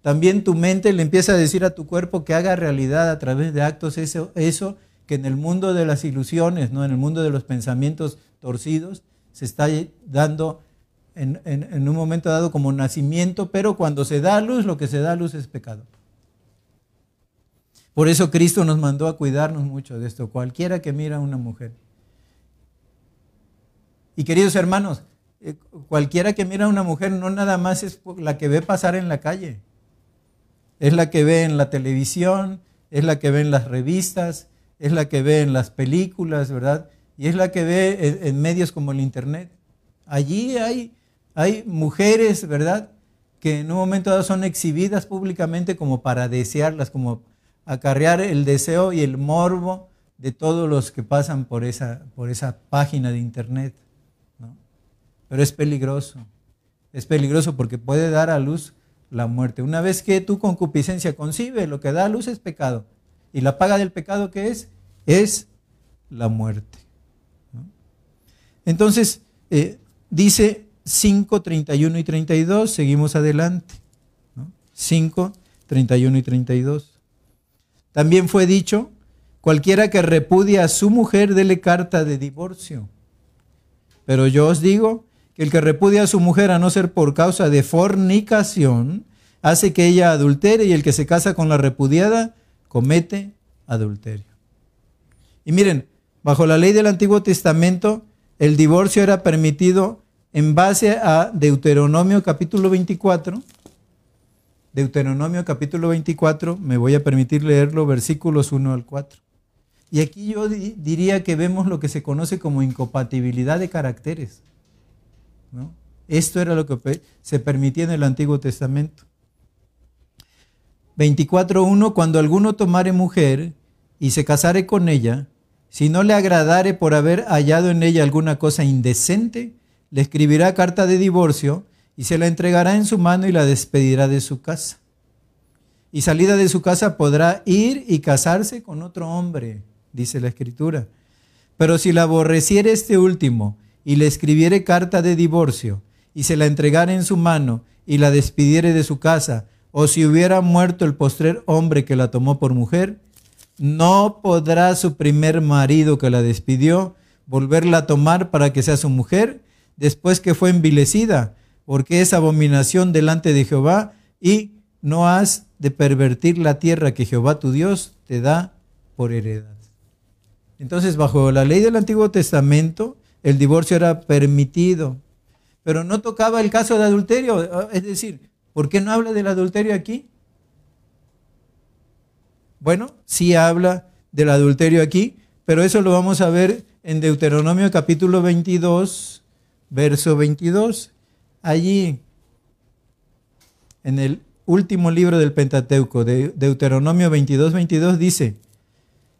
también tu mente le empieza a decir a tu cuerpo que haga realidad a través de actos eso, que en el mundo de las ilusiones, ¿no? en el mundo de los pensamientos torcidos, se está dando en, en, un momento dado como nacimiento, pero cuando se da luz, lo que se da luz es pecado. Por eso Cristo nos mandó a cuidarnos mucho de esto. Cualquiera que mira a una mujer y queridos hermanos, eh, cualquiera que mira a una mujer no nada más es la que ve pasar en la calle, es la que ve en la televisión, es la que ve en las revistas, es la que ve en las películas, ¿verdad? Y es la que ve en, medios como el Internet. Allí hay, hay mujeres, ¿verdad? Que en un momento dado son exhibidas públicamente como para desearlas, como acarrear el deseo y el morbo de todos los que pasan por esa, por esa página de Internet. Pero es peligroso. Es peligroso porque puede dar a luz la muerte. Una vez que tu concupiscencia concibe, lo que da a luz es pecado. Y la paga del pecado que es, es la muerte. Entonces, eh, dice 5, 31 y 32, seguimos adelante. 5, 31 y 32. También fue dicho, cualquiera que repudia a su mujer, dele carta de divorcio. Pero yo os digo el que repudia a su mujer a no ser por causa de fornicación, hace que ella adultere y el que se casa con la repudiada comete adulterio. Y miren, bajo la ley del Antiguo Testamento, el divorcio era permitido en base a Deuteronomio capítulo 24. Deuteronomio capítulo 24, me voy a permitir leerlo, versículos 1 al 4. Y aquí yo diría que vemos lo que se conoce como incompatibilidad de caracteres. Esto era lo que se permitía en el Antiguo Testamento. 24.1 Cuando alguno tomare mujer y se casare con ella, si no le agradare por haber hallado en ella alguna cosa indecente, le escribirá carta de divorcio y se la entregará en su mano y la despedirá de su casa. Y salida de su casa podrá ir y casarse con otro hombre, dice la escritura. Pero si la aborreciere este último y le escribiere carta de divorcio, y se la entregare en su mano, y la despidiere de su casa, o si hubiera muerto el postrer hombre que la tomó por mujer, no podrá su primer marido que la despidió volverla a tomar para que sea su mujer, después que fue envilecida, porque es abominación delante de Jehová, y no has de pervertir la tierra que Jehová tu Dios te da por heredad. Entonces, bajo la ley del Antiguo Testamento, el divorcio era permitido, pero no tocaba el caso de adulterio. Es decir, ¿por qué no habla del adulterio aquí? Bueno, sí habla del adulterio aquí, pero eso lo vamos a ver en Deuteronomio capítulo 22, verso 22. Allí, en el último libro del Pentateuco, de Deuteronomio 22, 22, dice,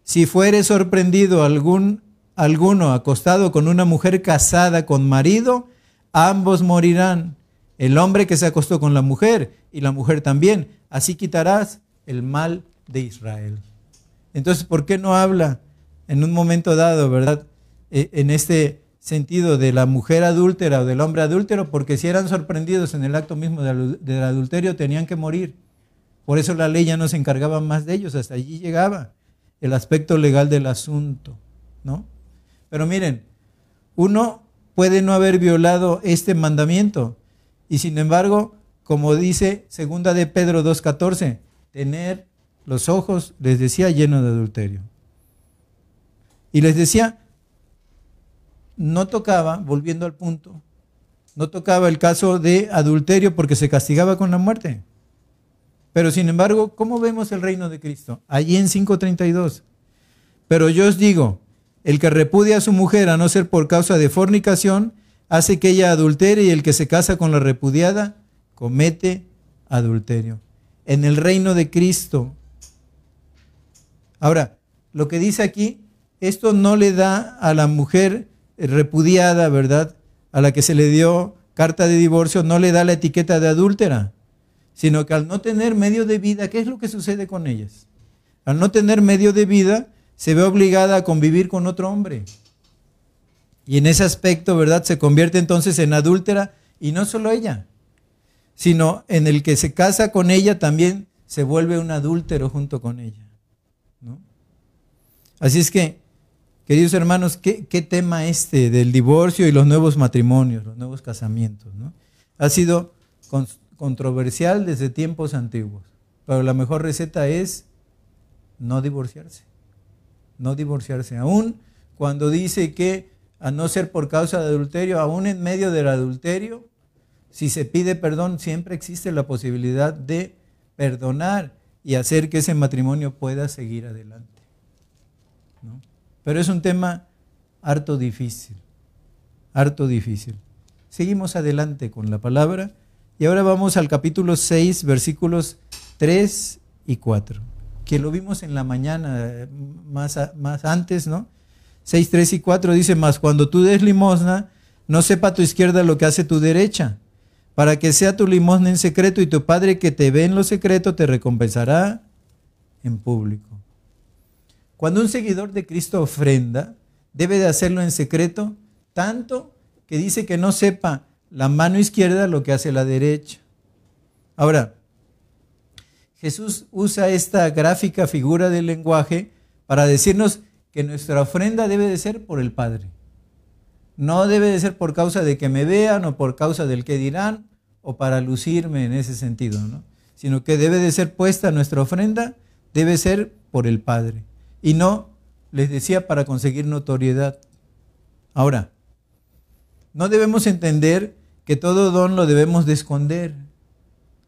si fuere sorprendido algún, alguno acostado con una mujer casada con marido, ambos morirán. El hombre que se acostó con la mujer y la mujer también. Así quitarás el mal de Israel. Entonces, ¿por qué no habla en un momento dado, verdad? E, en este sentido de la mujer adúltera o del hombre adúltero, porque si eran sorprendidos en el acto mismo del adulterio tenían que morir. Por eso la ley ya no se encargaba más de ellos, hasta allí llegaba el aspecto legal del asunto, ¿no? Pero miren, uno puede no haber violado este mandamiento y sin embargo, como dice segunda de Pedro 2:14, tener los ojos, les decía, llenos de adulterio. Y les decía, no tocaba, volviendo al punto, no tocaba el caso de adulterio porque se castigaba con la muerte. Pero sin embargo, ¿cómo vemos el reino de Cristo? Allí en 5.32. Pero yo os digo, el que repudia a su mujer a no ser por causa de fornicación, hace que ella adultere y el que se casa con la repudiada comete adulterio. En el reino de Cristo. Ahora, lo que dice aquí, esto no le da a la mujer repudiada, ¿verdad? A la que se le dio carta de divorcio, no le da la etiqueta de adúltera sino que al no tener medio de vida, ¿qué es lo que sucede con ellas? Al no tener medio de vida, se ve obligada a convivir con otro hombre. Y en ese aspecto, ¿verdad? Se convierte entonces en adúltera y no solo ella, sino en el que se casa con ella también se vuelve un adúltero junto con ella. Así es que, queridos hermanos, ¿qué, ¿qué, tema este del divorcio y los nuevos matrimonios, los nuevos casamientos? ¿no? Ha sido controversial desde tiempos antiguos. Pero la mejor receta es no divorciarse. No divorciarse. Aún cuando dice que a no ser por causa de adulterio, aún en medio del adulterio, si se pide perdón, siempre existe la posibilidad de perdonar y hacer que ese matrimonio pueda seguir adelante. Pero es un tema harto difícil, harto difícil. Seguimos adelante con la palabra. Y ahora vamos al capítulo 6, versículos 3 y 4, que lo vimos en la mañana, más, más antes, ¿no? 6, 3 y 4 dice, más cuando tú des limosna, no sepa tu izquierda lo que hace tu derecha, para que sea tu limosna en secreto y tu Padre que te ve en lo secreto te recompensará en público. Cuando un seguidor de Cristo ofrenda, debe de hacerlo en secreto, tanto que dice que no sepa la mano izquierda lo que hace la derecha. Ahora, Jesús usa esta gráfica figura del lenguaje para decirnos que nuestra ofrenda debe de ser por el Padre. No debe de ser por causa de que me vean o por causa del que dirán o para lucirme en ese sentido, ¿no? sino que debe de ser puesta nuestra ofrenda, debe ser por el Padre. Y no, les decía, para conseguir notoriedad. Ahora, no debemos entender que todo don lo debemos de esconder.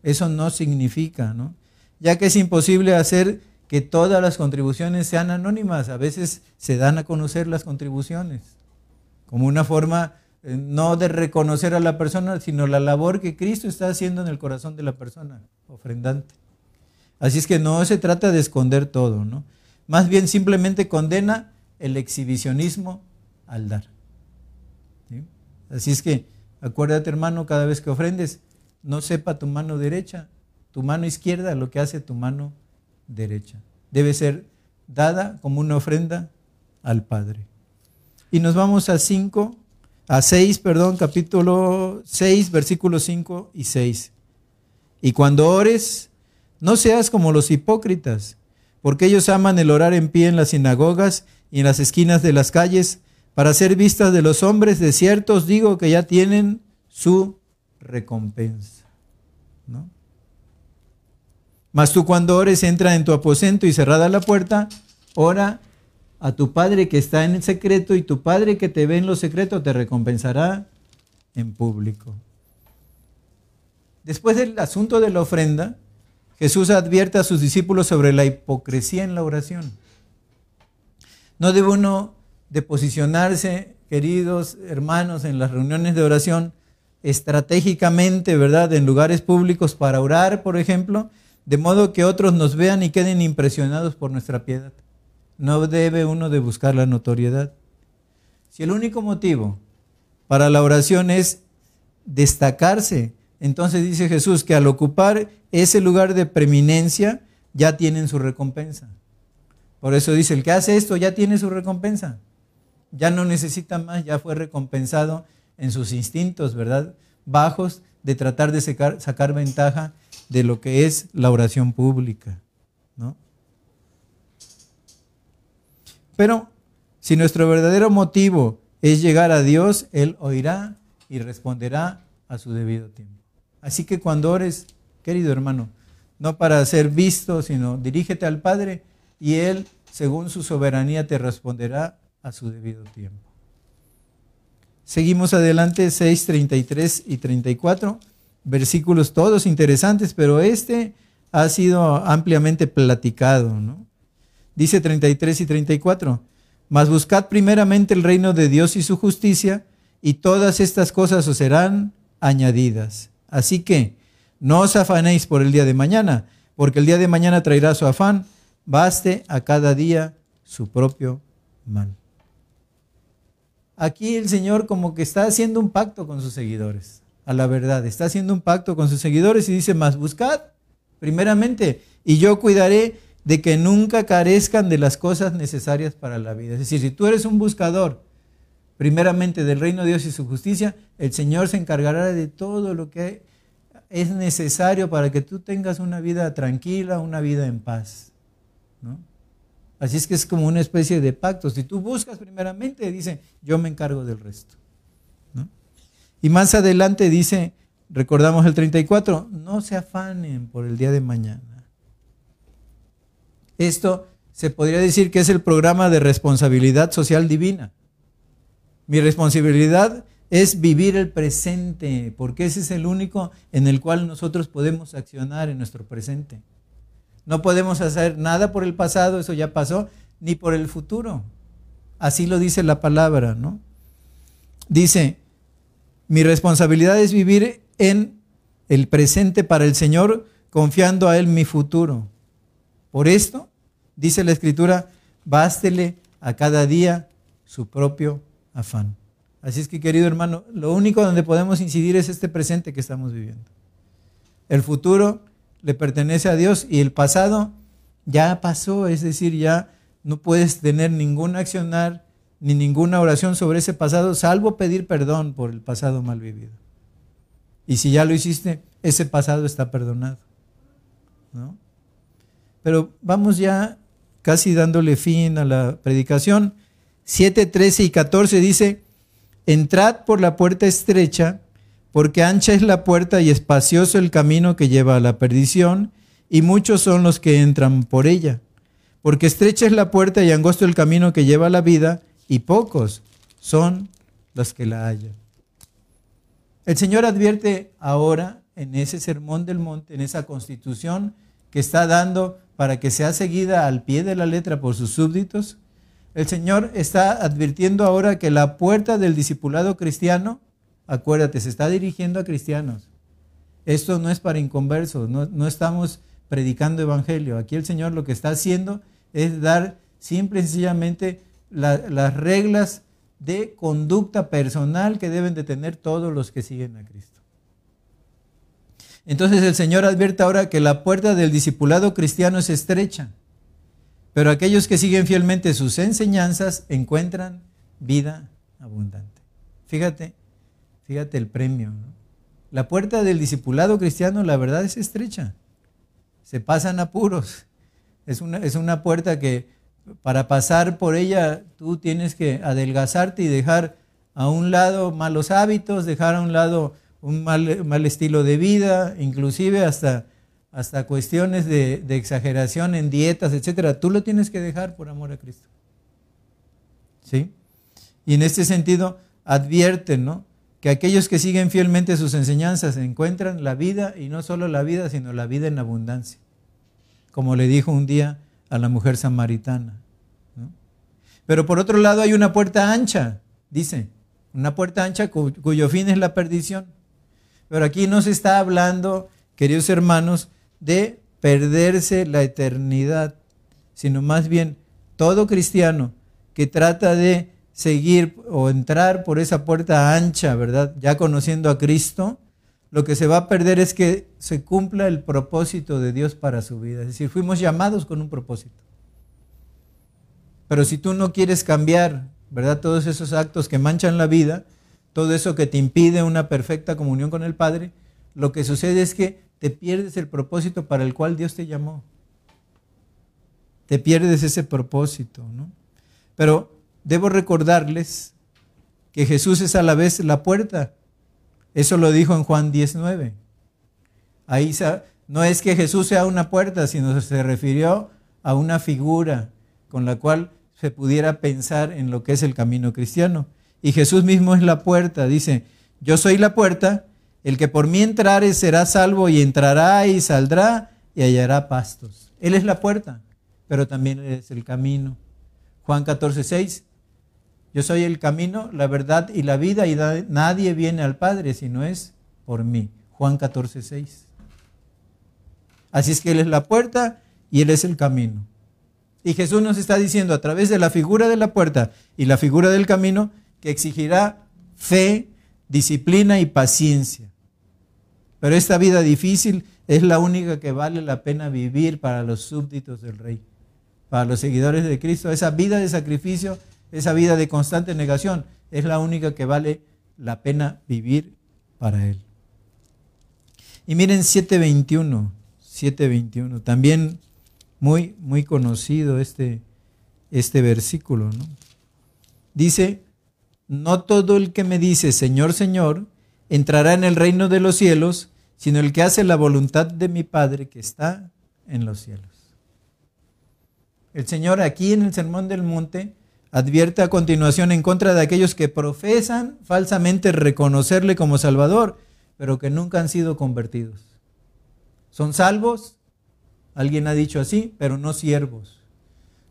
Eso no significa, ¿no? Ya que es imposible hacer que todas las contribuciones sean anónimas. A veces se dan a conocer las contribuciones como una forma eh, no de reconocer a la persona, sino la labor que Cristo está haciendo en el corazón de la persona ofrendante. Así es que no se trata de esconder todo, ¿no? Más bien simplemente condena el exhibicionismo al dar. Así es que Acuérdate, hermano, cada vez que ofrendes, no sepa tu mano derecha, tu mano izquierda, lo que hace tu mano derecha. Debe ser dada como una ofrenda al Padre. Y nos vamos a 5, a 6, perdón, capítulo 6, versículos 5 y 6. Y cuando ores, no seas como los hipócritas, porque ellos aman el orar en pie en las sinagogas y en las esquinas de las calles para ser vistas de los hombres, de ciertos digo que ya tienen su recompensa. Mas tú cuando ores, entra en tu aposento y cerrada la puerta, ora a tu Padre que está en el secreto y tu Padre que te ve en lo secreto te recompensará en público. Después del asunto de la ofrenda, Jesús advierte a sus discípulos sobre la hipocresía en la oración. No debe uno de posicionarse, queridos hermanos, en las reuniones de oración estratégicamente, ¿verdad?, en lugares públicos para orar, por ejemplo, de modo que otros nos vean y queden impresionados por nuestra piedad. No debe uno de buscar la notoriedad. Si el único motivo para la oración es destacarse, entonces dice Jesús que al ocupar ese lugar de preeminencia ya tienen su recompensa. Por eso dice, el que hace esto ya tiene su recompensa. Ya no necesita más, ya fue recompensado en sus instintos, ¿verdad? Bajos de tratar de sacar, ventaja de lo que es la oración pública, ¿no? Pero si nuestro verdadero motivo es llegar a Dios, Él oirá y responderá a su debido tiempo. Así que cuando ores, querido hermano, no para ser visto, sino dirígete al Padre y Él, según su soberanía, te responderá a su debido tiempo. Seguimos adelante 6, 33 y 34, versículos todos interesantes, pero este ha sido ampliamente platicado. ¿no? Dice 33 y 34, mas buscad primeramente el reino de Dios y su justicia, y todas estas cosas os serán añadidas. Así que no os afanéis por el día de mañana, porque el día de mañana traerá su afán, baste a cada día su propio mal aquí el Señor como que está haciendo un pacto con sus seguidores, a la verdad, está haciendo un pacto con sus seguidores y dice, más buscad primeramente y yo cuidaré de que nunca carezcan de las cosas necesarias para la vida. Es decir, si tú eres un buscador primeramente del reino de Dios y su justicia, el Señor se encargará de todo lo que es necesario para que tú tengas una vida tranquila, una vida en paz. ¿no? Así es que es como una especie de pacto. Si tú buscas primeramente, dice, yo me encargo del resto. Y más adelante dice, recordamos el 34, no se afanen por el día de mañana. Esto se podría decir que es el programa de responsabilidad social divina. Mi responsabilidad es vivir el presente, porque ese es el único en el cual nosotros podemos accionar en nuestro presente. No podemos hacer nada por el pasado, eso ya pasó, ni por el futuro. Así lo dice la palabra, ¿no? Dice, mi responsabilidad es vivir en el presente para el Señor, confiando a Él mi futuro. Por esto, dice la Escritura, bástele a cada día su propio afán. Así es que, querido hermano, lo único donde podemos incidir es este presente que estamos viviendo. El futuro le pertenece a Dios y el pasado ya pasó, es decir, ya no puedes tener ningún accionar ni ninguna oración sobre ese pasado, salvo pedir perdón por el pasado mal vivido. Y si ya lo hiciste, ese pasado está perdonado. Pero vamos ya casi dándole fin a la predicación. 7, 13 y 14 dice, entrad por la puerta estrecha, porque ancha es la puerta y espacioso el camino que lleva a la perdición, y muchos son los que entran por ella. Porque estrecha es la puerta y angosto el camino que lleva a la vida, y pocos son los que la hallan. El Señor advierte ahora en ese sermón del monte, en esa constitución que está dando para que sea seguida al pie de la letra por sus súbditos, el Señor está advirtiendo ahora que la puerta del discipulado cristiano Acuérdate, se está dirigiendo a cristianos. Esto no es para inconversos, no, estamos predicando evangelio. Aquí el Señor lo que está haciendo es dar simple y sencillamente las reglas de conducta personal que deben de tener todos los que siguen a Cristo. Entonces el Señor advierte ahora que la puerta del discipulado cristiano es estrecha, pero aquellos que siguen fielmente sus enseñanzas encuentran vida abundante. Fíjate, Fíjate el premio. La puerta del discipulado cristiano, la verdad, es estrecha. Se pasan apuros. Es una, es una puerta que para pasar por ella tú tienes que adelgazarte y dejar a un lado malos hábitos, dejar a un lado un mal, mal estilo de vida, inclusive hasta, hasta cuestiones de, exageración en dietas, etc. Tú lo tienes que dejar por amor a Cristo. ¿Sí? Y en este sentido, advierten, ¿no? que aquellos que siguen fielmente sus enseñanzas encuentran la vida y no solo la vida, sino la vida en abundancia, como le dijo un día a la mujer samaritana. Pero por otro lado hay una puerta ancha, dice, una puerta ancha cuyo fin es la perdición. Pero aquí no se está hablando, queridos hermanos, de perderse la eternidad, sino más bien todo cristiano que trata de seguir o entrar por esa puerta ancha, ¿verdad? Ya conociendo a Cristo, lo que se va a perder es que se cumpla el propósito de Dios para su vida. Es decir, fuimos llamados con un propósito. Pero si tú no quieres cambiar, ¿verdad? Todos esos actos que manchan la vida, todo eso que te impide una perfecta comunión con el Padre, lo que sucede es que te pierdes el propósito para el cual Dios te llamó. Te pierdes ese propósito, ¿no? Pero debo recordarles que Jesús es a la vez la puerta. Eso lo dijo en Juan 19. Ahí no es que Jesús sea una puerta, sino se refirió a una figura con la cual se pudiera pensar en lo que es el camino cristiano. Y Jesús mismo es la puerta, dice, yo soy la puerta, el que por mí entrare será salvo y entrará y saldrá y hallará pastos. Él es la puerta, pero también es el camino. Juan 14, 6, yo soy el camino, la verdad y la vida y nadie viene al Padre si no es por mí. Juan 14, 6. Así es que Él es la puerta y Él es el camino. Y Jesús nos está diciendo a través de la figura de la puerta y la figura del camino que exigirá fe, disciplina y paciencia. Pero esta vida difícil es la única que vale la pena vivir para los súbditos del rey, para los seguidores de Cristo. Esa vida de sacrificio, esa vida de constante negación, es la única que vale la pena vivir para Él. Y miren 721, 721, también muy, muy conocido este, este versículo. ¿no? Dice, no todo el que me dice, Señor, Señor, entrará en el reino de los cielos, sino el que hace la voluntad de mi Padre que está en los cielos. El Señor aquí en el Sermón del Monte advierte a continuación en contra de aquellos que profesan falsamente reconocerle como Salvador, pero que nunca han sido convertidos. Son salvos, Alguien ha dicho así, pero no siervos.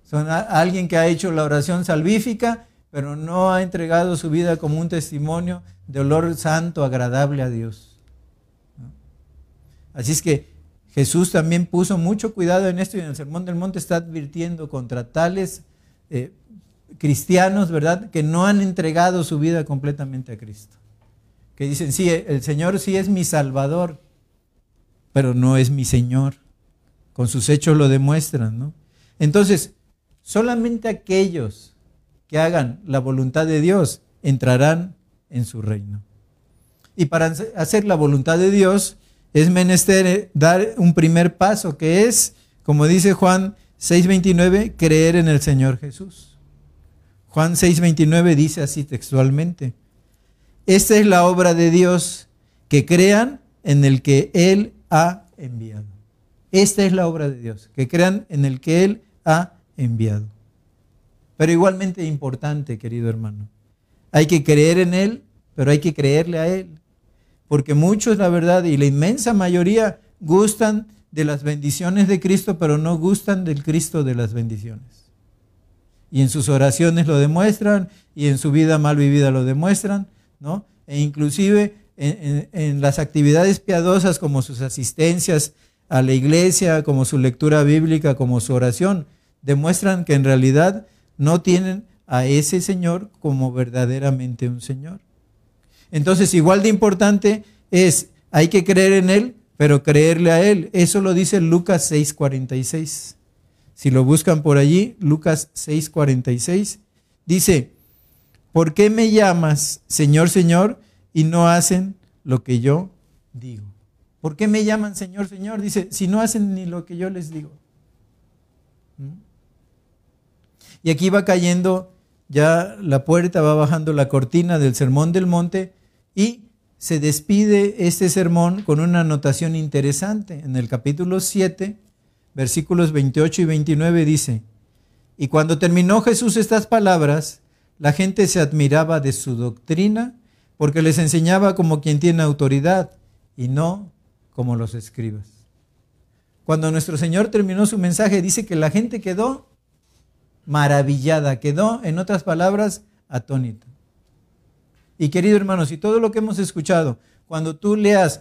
Son alguien que ha hecho la oración salvífica, pero no ha entregado su vida como un testimonio de olor santo, agradable a Dios. Así es que Jesús también puso mucho cuidado en esto y en el Sermón del Monte está advirtiendo contra tales eh, cristianos, ¿verdad?, que no han entregado su vida completamente a Cristo. Que dicen, sí, el Señor sí es mi Salvador, pero no es mi Señor con sus hechos lo demuestran, ¿no? Entonces, solamente aquellos que hagan la voluntad de Dios entrarán en su reino. Y para hacer la voluntad de Dios es menester dar un primer paso, que es, como dice Juan 6:29, creer en el Señor Jesús. Juan 6:29 dice así textualmente, esta es la obra de Dios, que crean en el que Él ha enviado. Esta es la obra de Dios, que crean en el que Él ha enviado. Pero igualmente importante, querido hermano, hay que creer en Él, pero hay que creerle a Él. Porque muchos, la verdad, y la inmensa mayoría gustan de las bendiciones de Cristo, pero no gustan del Cristo de las bendiciones. Y en sus oraciones lo demuestran, y en su vida mal vivida lo demuestran, ¿no? E inclusive en, en las actividades piadosas como sus asistencias a la iglesia, como su lectura bíblica, como su oración, demuestran que en realidad no tienen a ese Señor como verdaderamente un Señor. Entonces, igual de importante es, hay que creer en Él, pero creerle a Él. Eso lo dice Lucas 6:46. Si lo buscan por allí, Lucas 6:46, dice, ¿por qué me llamas Señor, Señor, y no hacen lo que yo digo? ¿Por qué me llaman Señor, Señor? Dice, si no hacen ni lo que yo les digo. ¿Mm? Y aquí va cayendo ya la puerta, va bajando la cortina del sermón del monte y se despide este sermón con una anotación interesante. En el capítulo 7, versículos 28 y 29 dice, y cuando terminó Jesús estas palabras, la gente se admiraba de su doctrina porque les enseñaba como quien tiene autoridad y no como los escribas. Cuando nuestro Señor terminó su mensaje, dice que la gente quedó maravillada, quedó, en otras palabras, atónito. Y querido hermano, si todo lo que hemos escuchado, cuando tú leas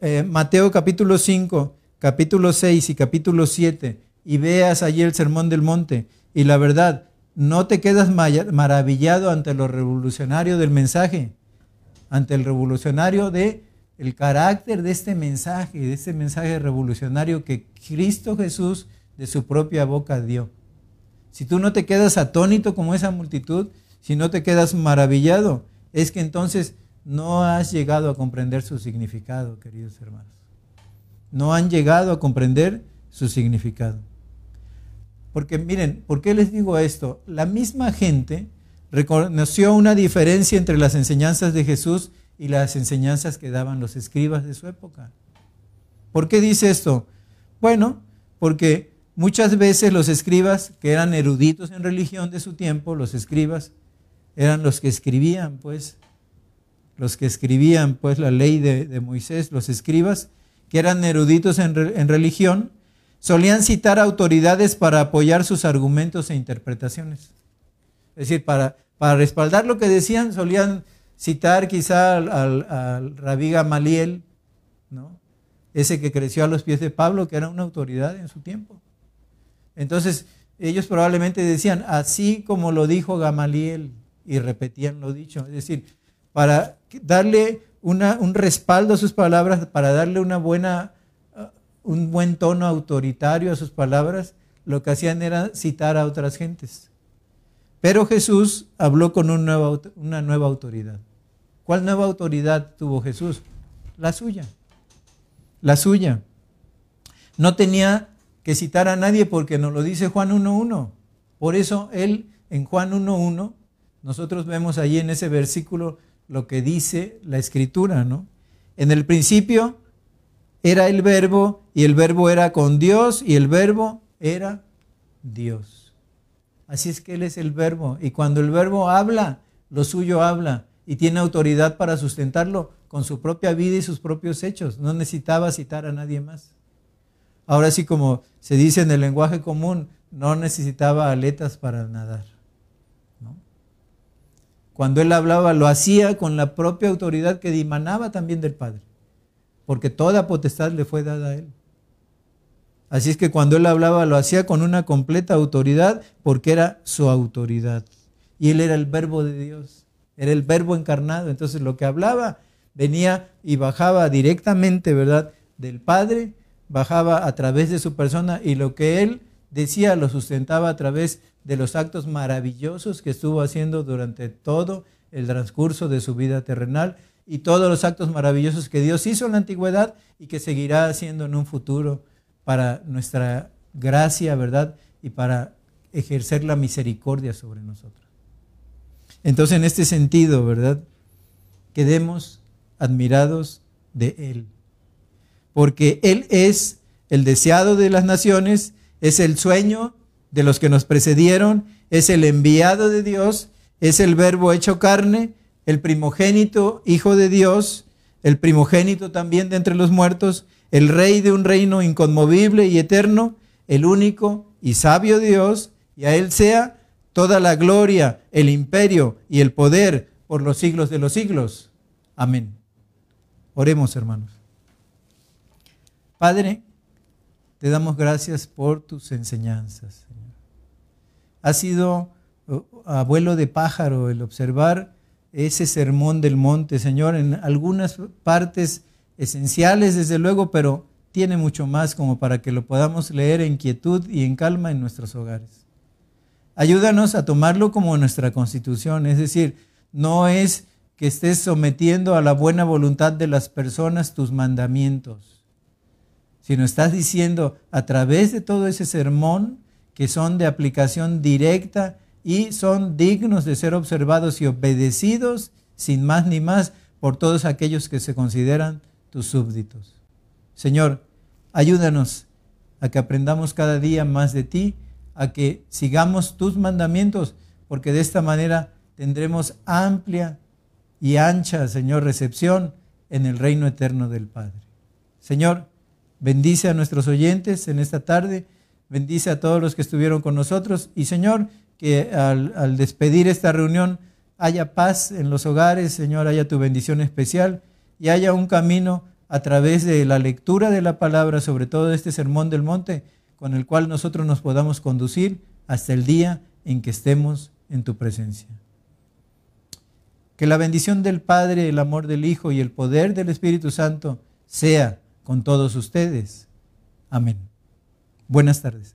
eh, Mateo capítulo 5, capítulo 6 y capítulo 7 y veas allí el sermón del monte y la verdad, no te quedas maravillado ante lo revolucionario del mensaje, ante el revolucionario de el carácter de este mensaje, de este mensaje revolucionario que Cristo Jesús de su propia boca dio. Si tú no te quedas atónito como esa multitud, si no te quedas maravillado, es que entonces no has llegado a comprender su significado, queridos hermanos. No han llegado a comprender su significado. Porque miren, ¿por qué les digo esto? La misma gente reconoció una diferencia entre las enseñanzas de Jesús y las enseñanzas que daban los escribas de su época. ¿Por qué dice esto? Bueno, porque muchas veces los escribas, que eran eruditos en religión de su tiempo, los escribas, eran los que escribían, pues, los que escribían, pues, la ley de, Moisés, los escribas, que eran eruditos en, religión, solían citar autoridades para apoyar sus argumentos e interpretaciones. Es decir, para, para respaldar lo que decían, solían citar quizá al, rabí Gamaliel, ¿no? ese que creció a los pies de Pablo, que era una autoridad en su tiempo. Entonces, ellos probablemente decían, así como lo dijo Gamaliel, y repetían lo dicho. Es decir, para darle una, un respaldo a sus palabras, para darle una buena, uh, un buen tono autoritario a sus palabras, lo que hacían era citar a otras gentes. Pero Jesús habló con una nueva autoridad. ¿Cuál nueva autoridad tuvo Jesús? La suya. La suya. No tenía que citar a nadie porque nos lo dice Juan 1.1. Por eso él en Juan 1.1, nosotros vemos allí en ese versículo lo que dice la escritura, ¿no? En el principio era el verbo y el verbo era con Dios y el verbo era Dios. Así es que Él es el verbo. Y cuando el verbo habla, lo suyo habla. Y tiene autoridad para sustentarlo con su propia vida y sus propios hechos. No necesitaba citar a nadie más. Ahora sí, como se dice en el lenguaje común, no necesitaba aletas para nadar. Cuando él hablaba, lo hacía con la propia autoridad que dimanaba también del Padre, porque toda potestad le fue dada a él. Así es que cuando él hablaba lo hacía con una completa autoridad porque era su autoridad. Y él era el verbo de Dios, era el verbo encarnado. Entonces lo que hablaba venía y bajaba directamente, ¿verdad? Del Padre, bajaba a través de su persona y lo que él decía lo sustentaba a través de los actos maravillosos que estuvo haciendo durante todo el transcurso de su vida terrenal y todos los actos maravillosos que Dios hizo en la antigüedad y que seguirá haciendo en un futuro para nuestra gracia, ¿verdad? Y para ejercer la misericordia sobre nosotros. Entonces, en este sentido, ¿verdad? Quedemos admirados de Él. Porque Él es el deseado de las naciones, es el sueño de los que nos precedieron, es el enviado de Dios, es el verbo hecho carne, el primogénito, hijo de Dios, el primogénito también de entre los muertos, el rey de un reino inconmovible y eterno, el único y sabio Dios, y a Él sea toda la gloria, el imperio y el poder por los siglos de los siglos. Amén. Oremos, hermanos. Padre, te damos gracias por tus enseñanzas. Ha sido uh, abuelo de pájaro el observar ese sermón del monte, Señor, en algunas partes esenciales, desde luego, pero tiene mucho más como para que lo podamos leer en quietud y en calma en nuestros hogares. Ayúdanos a tomarlo como nuestra constitución, es decir, no es que estés sometiendo a la buena voluntad de las personas tus mandamientos, sino estás diciendo a través de todo ese sermón que son de aplicación directa y son dignos de ser observados y obedecidos sin más ni más por todos aquellos que se consideran tus súbditos. Señor, ayúdanos a que aprendamos cada día más de ti, a que sigamos tus mandamientos, porque de esta manera tendremos amplia y ancha, Señor, recepción en el reino eterno del Padre. Señor, bendice a nuestros oyentes en esta tarde, bendice a todos los que estuvieron con nosotros y Señor, que al, despedir esta reunión haya paz en los hogares, Señor, haya tu bendición especial y haya un camino a través de la lectura de la palabra, sobre todo este sermón del monte, con el cual nosotros nos podamos conducir hasta el día en que estemos en tu presencia. Que la bendición del Padre, el amor del Hijo y el poder del Espíritu Santo sea con todos ustedes. Amén. Buenas tardes.